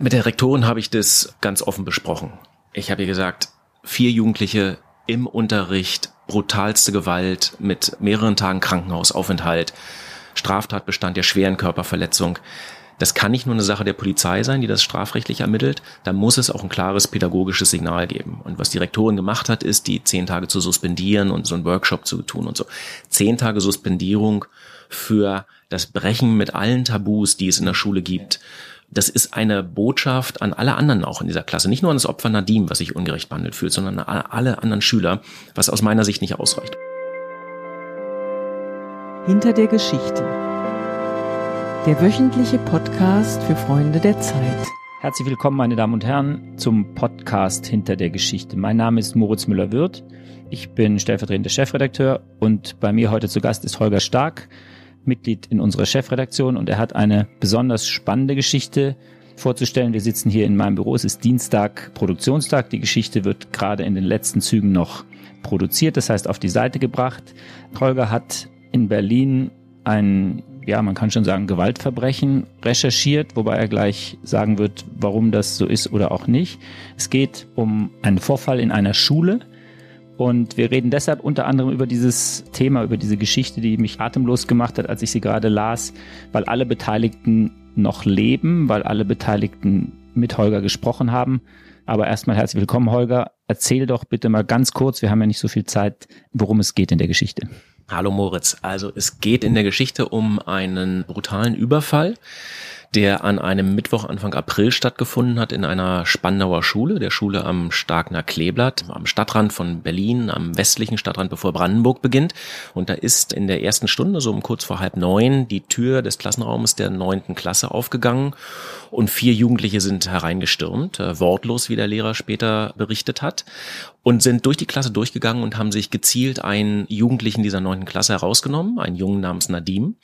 Mit der Rektorin habe ich das ganz offen besprochen. Ich habe ihr gesagt, vier Jugendliche im Unterricht, brutalste Gewalt mit mehreren Tagen Krankenhausaufenthalt, Straftatbestand der schweren Körperverletzung. Das kann nicht nur eine Sache der Polizei sein, die das strafrechtlich ermittelt. Da muss es auch ein klares pädagogisches Signal geben. Und was die Rektorin gemacht hat, ist, die zehn Tage zu suspendieren und so einen Workshop zu tun und so. Zehn Tage Suspendierung für das Brechen mit allen Tabus, die es in der Schule gibt. Das ist eine Botschaft an alle anderen auch in dieser Klasse. Nicht nur an das Opfer Nadim, was sich ungerecht behandelt fühlt, sondern an alle anderen Schüler, was aus meiner Sicht nicht ausreicht. Hinter der Geschichte der wöchentliche Podcast für Freunde der Zeit. Herzlich willkommen, meine Damen und Herren, zum Podcast Hinter der Geschichte. Mein Name ist Moritz Müller-Wirth. Ich bin stellvertretender Chefredakteur und bei mir heute zu Gast ist Holger Stark, Mitglied in unserer Chefredaktion und er hat eine besonders spannende Geschichte vorzustellen. Wir sitzen hier in meinem Büro. Es ist Dienstag, Produktionstag. Die Geschichte wird gerade in den letzten Zügen noch produziert, das heißt auf die Seite gebracht. Holger hat in Berlin ein ja, man kann schon sagen, Gewaltverbrechen recherchiert, wobei er gleich sagen wird, warum das so ist oder auch nicht. Es geht um einen Vorfall in einer Schule. Und wir reden deshalb unter anderem über dieses Thema, über diese Geschichte, die mich atemlos gemacht hat, als ich sie gerade las, weil alle Beteiligten noch leben, weil alle Beteiligten mit Holger gesprochen haben. Aber erstmal herzlich willkommen, Holger. Erzähl doch bitte mal ganz kurz, wir haben ja nicht so viel Zeit, worum es geht in der Geschichte. Hallo Moritz. Also es geht in der Geschichte um einen brutalen Überfall der an einem Mittwoch Anfang April stattgefunden hat in einer Spandauer Schule, der Schule am Starkner Kleeblatt, am Stadtrand von Berlin, am westlichen Stadtrand, bevor Brandenburg beginnt. Und da ist in der ersten Stunde, so um kurz vor halb neun, die Tür des Klassenraumes der neunten Klasse aufgegangen und vier Jugendliche sind hereingestürmt, äh, wortlos, wie der Lehrer später berichtet hat, und sind durch die Klasse durchgegangen und haben sich gezielt einen Jugendlichen dieser neunten Klasse herausgenommen, einen Jungen namens Nadim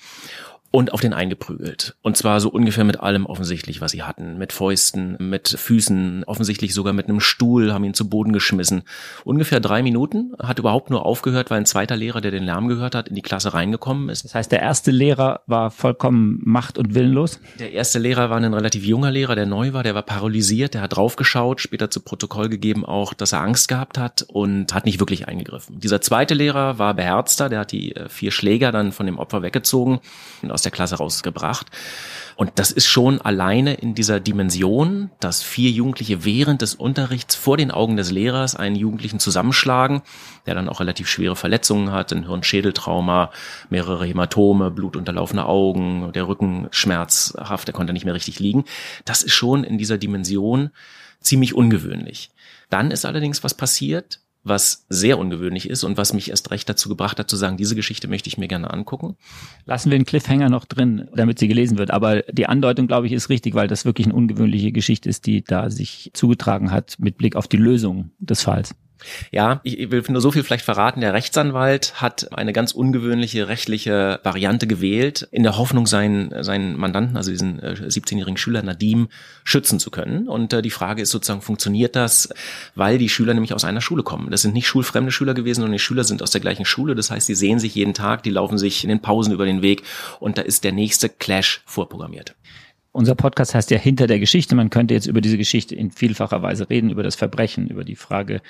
und auf den eingeprügelt. Und zwar so ungefähr mit allem offensichtlich, was sie hatten. Mit Fäusten, mit Füßen, offensichtlich sogar mit einem Stuhl, haben ihn zu Boden geschmissen. Ungefähr drei Minuten, hat überhaupt nur aufgehört, weil ein zweiter Lehrer, der den Lärm gehört hat, in die Klasse reingekommen ist. Das heißt, der erste Lehrer war vollkommen macht- und willenlos? Der erste Lehrer war ein relativ junger Lehrer, der neu war, der war paralysiert, der hat draufgeschaut, später zu Protokoll gegeben auch, dass er Angst gehabt hat und hat nicht wirklich eingegriffen. Dieser zweite Lehrer war beherzter, der hat die äh, vier Schläger dann von dem Opfer weggezogen und aus der Klasse rausgebracht. Und das ist schon alleine in dieser Dimension, dass vier Jugendliche während des Unterrichts vor den Augen des Lehrers einen Jugendlichen zusammenschlagen, der dann auch relativ schwere Verletzungen hat, ein Hirnschädeltrauma, mehrere Hämatome, blutunterlaufene Augen, der Rücken schmerzhaft, der konnte nicht mehr richtig liegen. Das ist schon in dieser Dimension ziemlich ungewöhnlich. Dann ist allerdings was passiert, was sehr ungewöhnlich ist und was mich erst recht dazu gebracht hat zu sagen, diese Geschichte möchte ich mir gerne angucken. Lassen wir den Cliffhanger noch drin, damit sie gelesen wird. Aber die Andeutung, glaube ich, ist richtig, weil das wirklich eine ungewöhnliche Geschichte ist, die da sich zugetragen hat mit Blick auf die Lösung des Falls. Ja, ich will nur so viel vielleicht verraten. Der Rechtsanwalt hat eine ganz ungewöhnliche rechtliche Variante gewählt, in der Hoffnung, seinen, seinen Mandanten, also diesen 17-jährigen äh, Schüler Nadim, schützen zu können. Und äh, die Frage ist sozusagen, funktioniert das, weil die Schüler nämlich aus einer Schule kommen. Das sind nicht schulfremde Schüler gewesen, sondern die Schüler sind aus der gleichen Schule. Das heißt, sie sehen sich jeden Tag, die laufen sich in den Pausen über den Weg und da ist der nächste Clash vorprogrammiert. Unser Podcast heißt ja Hinter der Geschichte. Man könnte jetzt über diese Geschichte in vielfacher Weise reden, über das Verbrechen, über die Frage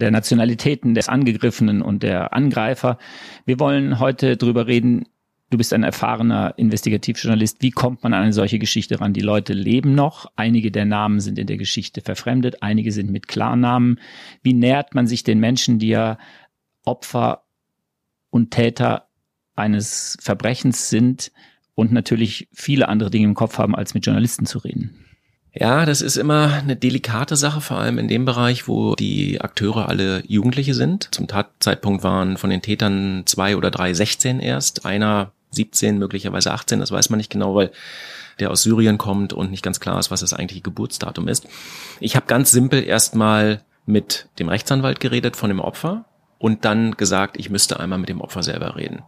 der Nationalitäten des Angegriffenen und der Angreifer. Wir wollen heute drüber reden. Du bist ein erfahrener Investigativjournalist. Wie kommt man an eine solche Geschichte ran? Die Leute leben noch. Einige der Namen sind in der Geschichte verfremdet. Einige sind mit Klarnamen. Wie nähert man sich den Menschen, die ja Opfer und Täter eines Verbrechens sind? Und natürlich viele andere Dinge im Kopf haben, als mit Journalisten zu reden. Ja, das ist immer eine delikate Sache, vor allem in dem Bereich, wo die Akteure alle Jugendliche sind. Zum Tatzeitpunkt waren von den Tätern zwei oder drei 16 erst, einer 17, möglicherweise 18, das weiß man nicht genau, weil der aus Syrien kommt und nicht ganz klar ist, was das eigentliche Geburtsdatum ist. Ich habe ganz simpel erstmal mit dem Rechtsanwalt geredet von dem Opfer und dann gesagt, ich müsste einmal mit dem Opfer selber reden.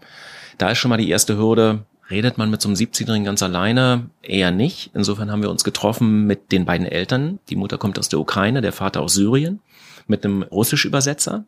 Da ist schon mal die erste Hürde, Redet man mit so einem 17-Jährigen ganz alleine? Eher nicht. Insofern haben wir uns getroffen mit den beiden Eltern. Die Mutter kommt aus der Ukraine, der Vater aus Syrien. Mit einem Russisch-Übersetzer.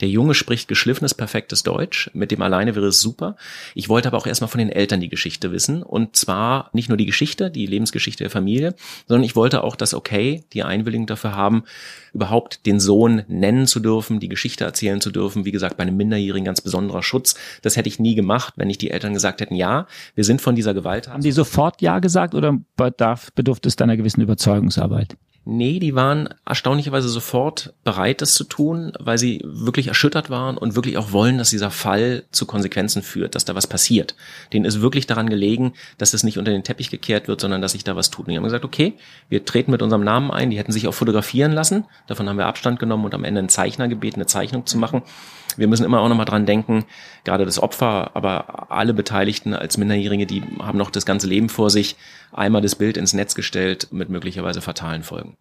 Der Junge spricht geschliffenes, perfektes Deutsch. Mit dem alleine wäre es super. Ich wollte aber auch erstmal von den Eltern die Geschichte wissen. Und zwar nicht nur die Geschichte, die Lebensgeschichte der Familie, sondern ich wollte auch das Okay, die Einwilligung dafür haben, überhaupt den Sohn nennen zu dürfen, die Geschichte erzählen zu dürfen. Wie gesagt, bei einem Minderjährigen ganz besonderer Schutz. Das hätte ich nie gemacht, wenn nicht die Eltern gesagt hätten, ja, wir sind von dieser Gewalt. Haben die sofort Ja gesagt oder bedarf, bedurfte es deiner gewissen Überzeugungsarbeit? Nee, die waren erstaunlicherweise sofort bereit, das zu tun, weil sie wirklich erschüttert waren und wirklich auch wollen, dass dieser Fall zu Konsequenzen führt, dass da was passiert. Denen ist wirklich daran gelegen, dass es nicht unter den Teppich gekehrt wird, sondern dass sich da was tut. Und die haben gesagt, okay, wir treten mit unserem Namen ein. Die hätten sich auch fotografieren lassen. Davon haben wir Abstand genommen und am Ende einen Zeichner gebeten, eine Zeichnung zu machen. Wir müssen immer auch nochmal dran denken, gerade das Opfer, aber alle Beteiligten als Minderjährige, die haben noch das ganze Leben vor sich, einmal das Bild ins Netz gestellt mit möglicherweise fatalen Folgen.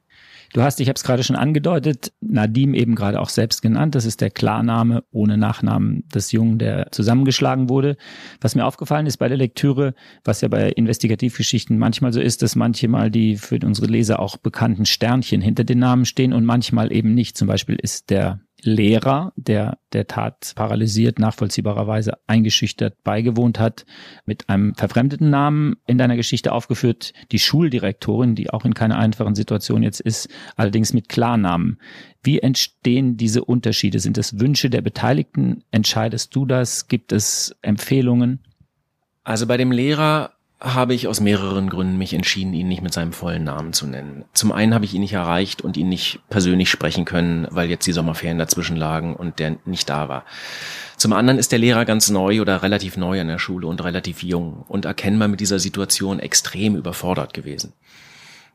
Du hast, ich habe es gerade schon angedeutet, Nadim eben gerade auch selbst genannt. Das ist der Klarname ohne Nachnamen des Jungen, der zusammengeschlagen wurde. Was mir aufgefallen ist bei der Lektüre, was ja bei Investigativgeschichten manchmal so ist, dass manchmal die für unsere Leser auch bekannten Sternchen hinter den Namen stehen und manchmal eben nicht. Zum Beispiel ist der Lehrer, der der Tat paralysiert, nachvollziehbarerweise eingeschüchtert beigewohnt hat, mit einem verfremdeten Namen in deiner Geschichte aufgeführt. Die Schuldirektorin, die auch in keiner einfachen Situation jetzt ist, allerdings mit Klarnamen. Wie entstehen diese Unterschiede? Sind es Wünsche der Beteiligten? Entscheidest du das? Gibt es Empfehlungen? Also bei dem Lehrer habe ich aus mehreren Gründen mich entschieden, ihn nicht mit seinem vollen Namen zu nennen. Zum einen habe ich ihn nicht erreicht und ihn nicht persönlich sprechen können, weil jetzt die Sommerferien dazwischen lagen und der nicht da war. Zum anderen ist der Lehrer ganz neu oder relativ neu an der Schule und relativ jung und erkennbar mit dieser Situation extrem überfordert gewesen.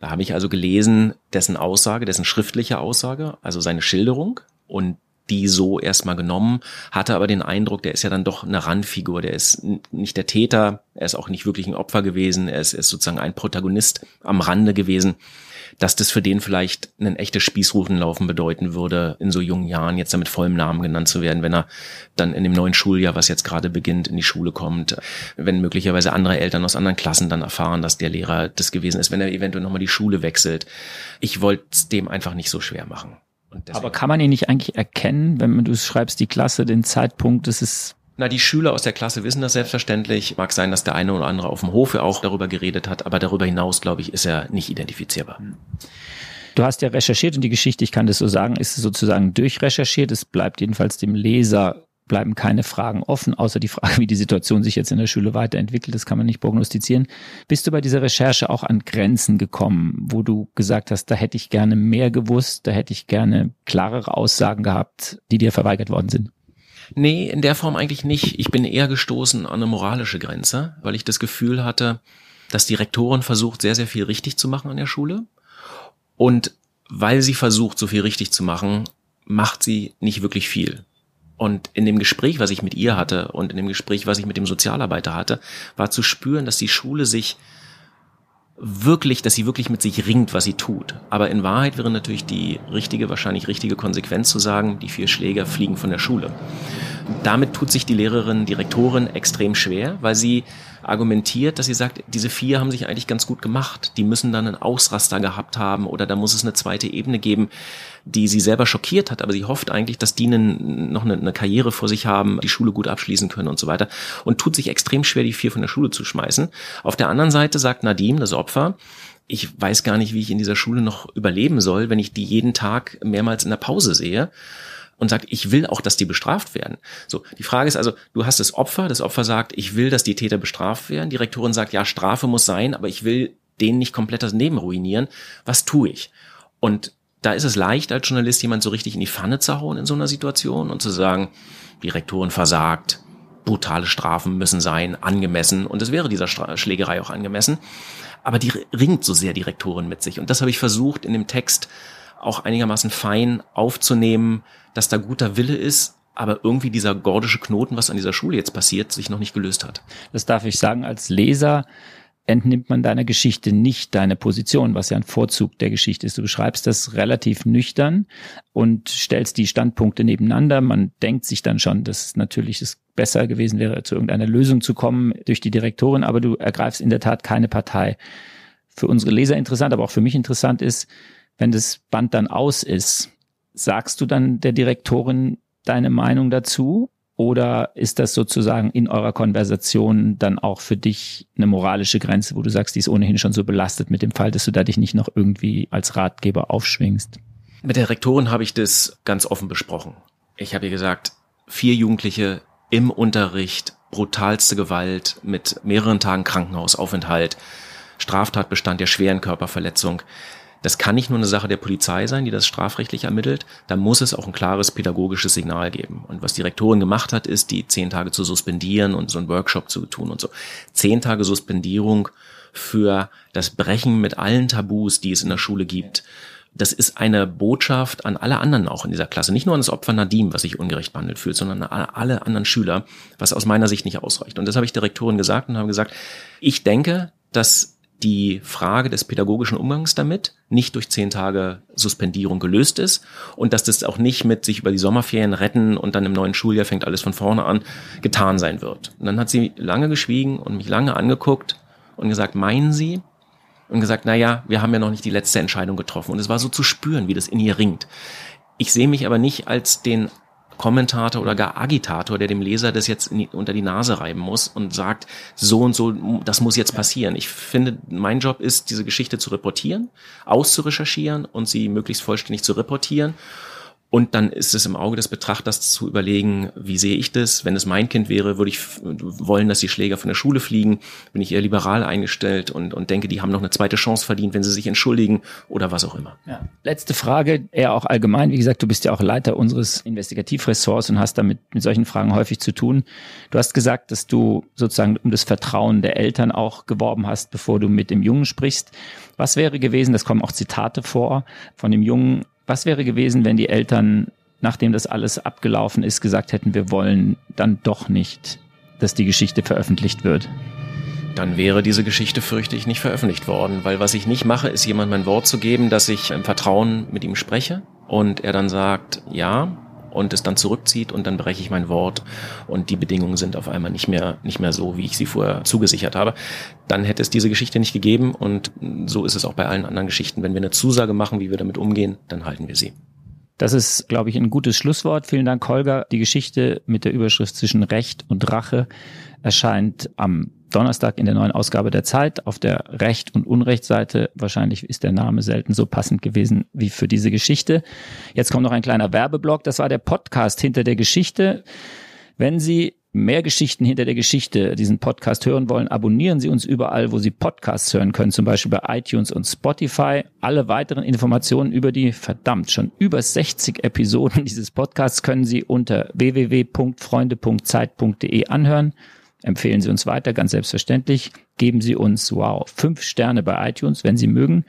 Da habe ich also gelesen, dessen Aussage, dessen schriftliche Aussage, also seine Schilderung und die so erstmal genommen, hatte aber den Eindruck, der ist ja dann doch eine Randfigur, der ist nicht der Täter, er ist auch nicht wirklich ein Opfer gewesen, er ist, er ist sozusagen ein Protagonist am Rande gewesen, dass das für den vielleicht ein echtes Spießrutenlaufen bedeuten würde, in so jungen Jahren jetzt damit vollem Namen genannt zu werden, wenn er dann in dem neuen Schuljahr, was jetzt gerade beginnt, in die Schule kommt, wenn möglicherweise andere Eltern aus anderen Klassen dann erfahren, dass der Lehrer das gewesen ist, wenn er eventuell nochmal die Schule wechselt. Ich wollte es dem einfach nicht so schwer machen. Aber kann man ihn nicht eigentlich erkennen, wenn du schreibst, die Klasse, den Zeitpunkt, das ist na, die Schüler aus der Klasse wissen das selbstverständlich. Mag sein, dass der eine oder andere auf dem Hofe auch darüber geredet hat, aber darüber hinaus, glaube ich, ist er nicht identifizierbar. Du hast ja recherchiert und die Geschichte, ich kann das so sagen, ist sozusagen durchrecherchiert. Es bleibt jedenfalls dem Leser bleiben keine Fragen offen, außer die Frage, wie die Situation sich jetzt in der Schule weiterentwickelt. Das kann man nicht prognostizieren. Bist du bei dieser Recherche auch an Grenzen gekommen, wo du gesagt hast, da hätte ich gerne mehr gewusst, da hätte ich gerne klarere Aussagen gehabt, die dir verweigert worden sind? Nee, in der Form eigentlich nicht. Ich bin eher gestoßen an eine moralische Grenze, weil ich das Gefühl hatte, dass die Rektorin versucht, sehr, sehr viel richtig zu machen an der Schule. Und weil sie versucht, so viel richtig zu machen, macht sie nicht wirklich viel. Und in dem Gespräch, was ich mit ihr hatte und in dem Gespräch, was ich mit dem Sozialarbeiter hatte, war zu spüren, dass die Schule sich wirklich, dass sie wirklich mit sich ringt, was sie tut. Aber in Wahrheit wäre natürlich die richtige, wahrscheinlich richtige Konsequenz zu sagen, die vier Schläger fliegen von der Schule. Damit tut sich die Lehrerin, Direktorin extrem schwer, weil sie argumentiert, dass sie sagt, diese vier haben sich eigentlich ganz gut gemacht. Die müssen dann einen Ausraster gehabt haben oder da muss es eine zweite Ebene geben, die sie selber schockiert hat. Aber sie hofft eigentlich, dass die noch eine, eine Karriere vor sich haben, die Schule gut abschließen können und so weiter und tut sich extrem schwer, die vier von der Schule zu schmeißen. Auf der anderen Seite sagt Nadim, das Opfer, ich weiß gar nicht, wie ich in dieser Schule noch überleben soll, wenn ich die jeden Tag mehrmals in der Pause sehe und sagt, ich will auch, dass die bestraft werden. So, die Frage ist also, du hast das Opfer, das Opfer sagt, ich will, dass die Täter bestraft werden. Die Rektorin sagt, ja, Strafe muss sein, aber ich will denen nicht komplett das Leben ruinieren. Was tue ich? Und da ist es leicht, als Journalist jemand so richtig in die Pfanne zu hauen in so einer Situation und zu sagen, die Rektorin versagt, brutale Strafen müssen sein, angemessen. Und es wäre dieser Schlägerei auch angemessen. Aber die ringt so sehr die Rektorin mit sich. Und das habe ich versucht, in dem Text auch einigermaßen fein aufzunehmen, dass da guter Wille ist, aber irgendwie dieser gordische Knoten, was an dieser Schule jetzt passiert, sich noch nicht gelöst hat. Das darf ich sagen, als Leser entnimmt man deiner Geschichte nicht deine Position, was ja ein Vorzug der Geschichte ist. Du beschreibst das relativ nüchtern und stellst die Standpunkte nebeneinander. Man denkt sich dann schon, dass natürlich es besser gewesen wäre, zu irgendeiner Lösung zu kommen durch die Direktorin, aber du ergreifst in der Tat keine Partei. Für unsere Leser interessant, aber auch für mich interessant ist, wenn das Band dann aus ist, sagst du dann der Direktorin deine Meinung dazu? Oder ist das sozusagen in eurer Konversation dann auch für dich eine moralische Grenze, wo du sagst, die ist ohnehin schon so belastet mit dem Fall, dass du da dich nicht noch irgendwie als Ratgeber aufschwingst? Mit der Rektorin habe ich das ganz offen besprochen. Ich habe ihr gesagt, vier Jugendliche im Unterricht, brutalste Gewalt mit mehreren Tagen Krankenhausaufenthalt, Straftatbestand der schweren Körperverletzung. Das kann nicht nur eine Sache der Polizei sein, die das strafrechtlich ermittelt. Da muss es auch ein klares pädagogisches Signal geben. Und was die Rektorin gemacht hat, ist, die zehn Tage zu suspendieren und so einen Workshop zu tun und so. Zehn Tage Suspendierung für das Brechen mit allen Tabus, die es in der Schule gibt. Das ist eine Botschaft an alle anderen auch in dieser Klasse. Nicht nur an das Opfer Nadim, was sich ungerecht behandelt fühlt, sondern an alle anderen Schüler, was aus meiner Sicht nicht ausreicht. Und das habe ich der Rektorin gesagt und habe gesagt, ich denke, dass die Frage des pädagogischen Umgangs damit nicht durch zehn Tage Suspendierung gelöst ist und dass das auch nicht mit sich über die Sommerferien retten und dann im neuen Schuljahr fängt alles von vorne an getan sein wird. Und dann hat sie lange geschwiegen und mich lange angeguckt und gesagt, meinen Sie? Und gesagt, na ja, wir haben ja noch nicht die letzte Entscheidung getroffen. Und es war so zu spüren, wie das in ihr ringt. Ich sehe mich aber nicht als den Kommentator oder gar Agitator, der dem Leser das jetzt unter die Nase reiben muss und sagt, so und so, das muss jetzt passieren. Ich finde, mein Job ist, diese Geschichte zu reportieren, auszurecherchieren und sie möglichst vollständig zu reportieren und dann ist es im Auge des Betrachters zu überlegen, wie sehe ich das? Wenn es mein Kind wäre, würde ich wollen, dass die Schläger von der Schule fliegen. Bin ich eher liberal eingestellt und, und denke, die haben noch eine zweite Chance verdient, wenn sie sich entschuldigen oder was auch immer. Ja. Letzte Frage, eher auch allgemein. Wie gesagt, du bist ja auch Leiter unseres Investigativressorts und hast damit mit solchen Fragen häufig zu tun. Du hast gesagt, dass du sozusagen um das Vertrauen der Eltern auch geworben hast, bevor du mit dem Jungen sprichst. Was wäre gewesen, das kommen auch Zitate vor, von dem Jungen, was wäre gewesen, wenn die Eltern, nachdem das alles abgelaufen ist, gesagt hätten, wir wollen dann doch nicht, dass die Geschichte veröffentlicht wird? Dann wäre diese Geschichte, fürchte ich, nicht veröffentlicht worden, weil was ich nicht mache, ist jemand mein Wort zu geben, dass ich im Vertrauen mit ihm spreche und er dann sagt, ja, und es dann zurückzieht und dann breche ich mein Wort und die Bedingungen sind auf einmal nicht mehr, nicht mehr so, wie ich sie vorher zugesichert habe, dann hätte es diese Geschichte nicht gegeben und so ist es auch bei allen anderen Geschichten. Wenn wir eine Zusage machen, wie wir damit umgehen, dann halten wir sie. Das ist, glaube ich, ein gutes Schlusswort. Vielen Dank, Holger. Die Geschichte mit der Überschrift zwischen Recht und Rache erscheint am Donnerstag in der neuen Ausgabe der Zeit auf der Recht- und Unrechtsseite. Wahrscheinlich ist der Name selten so passend gewesen wie für diese Geschichte. Jetzt kommt noch ein kleiner Werbeblock. Das war der Podcast hinter der Geschichte. Wenn Sie mehr Geschichten hinter der Geschichte diesen Podcast hören wollen, abonnieren Sie uns überall, wo Sie Podcasts hören können, zum Beispiel bei iTunes und Spotify. Alle weiteren Informationen über die verdammt schon über 60 Episoden dieses Podcasts können Sie unter www.freunde.zeit.de anhören. Empfehlen Sie uns weiter, ganz selbstverständlich. Geben Sie uns, wow, fünf Sterne bei iTunes, wenn Sie mögen.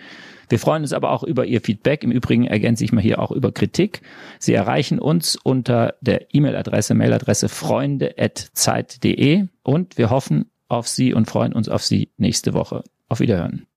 Wir freuen uns aber auch über Ihr Feedback. Im Übrigen ergänze ich mal hier auch über Kritik. Sie erreichen uns unter der E-Mail-Adresse, Mailadresse freunde.zeit.de und wir hoffen auf Sie und freuen uns auf Sie nächste Woche. Auf Wiederhören.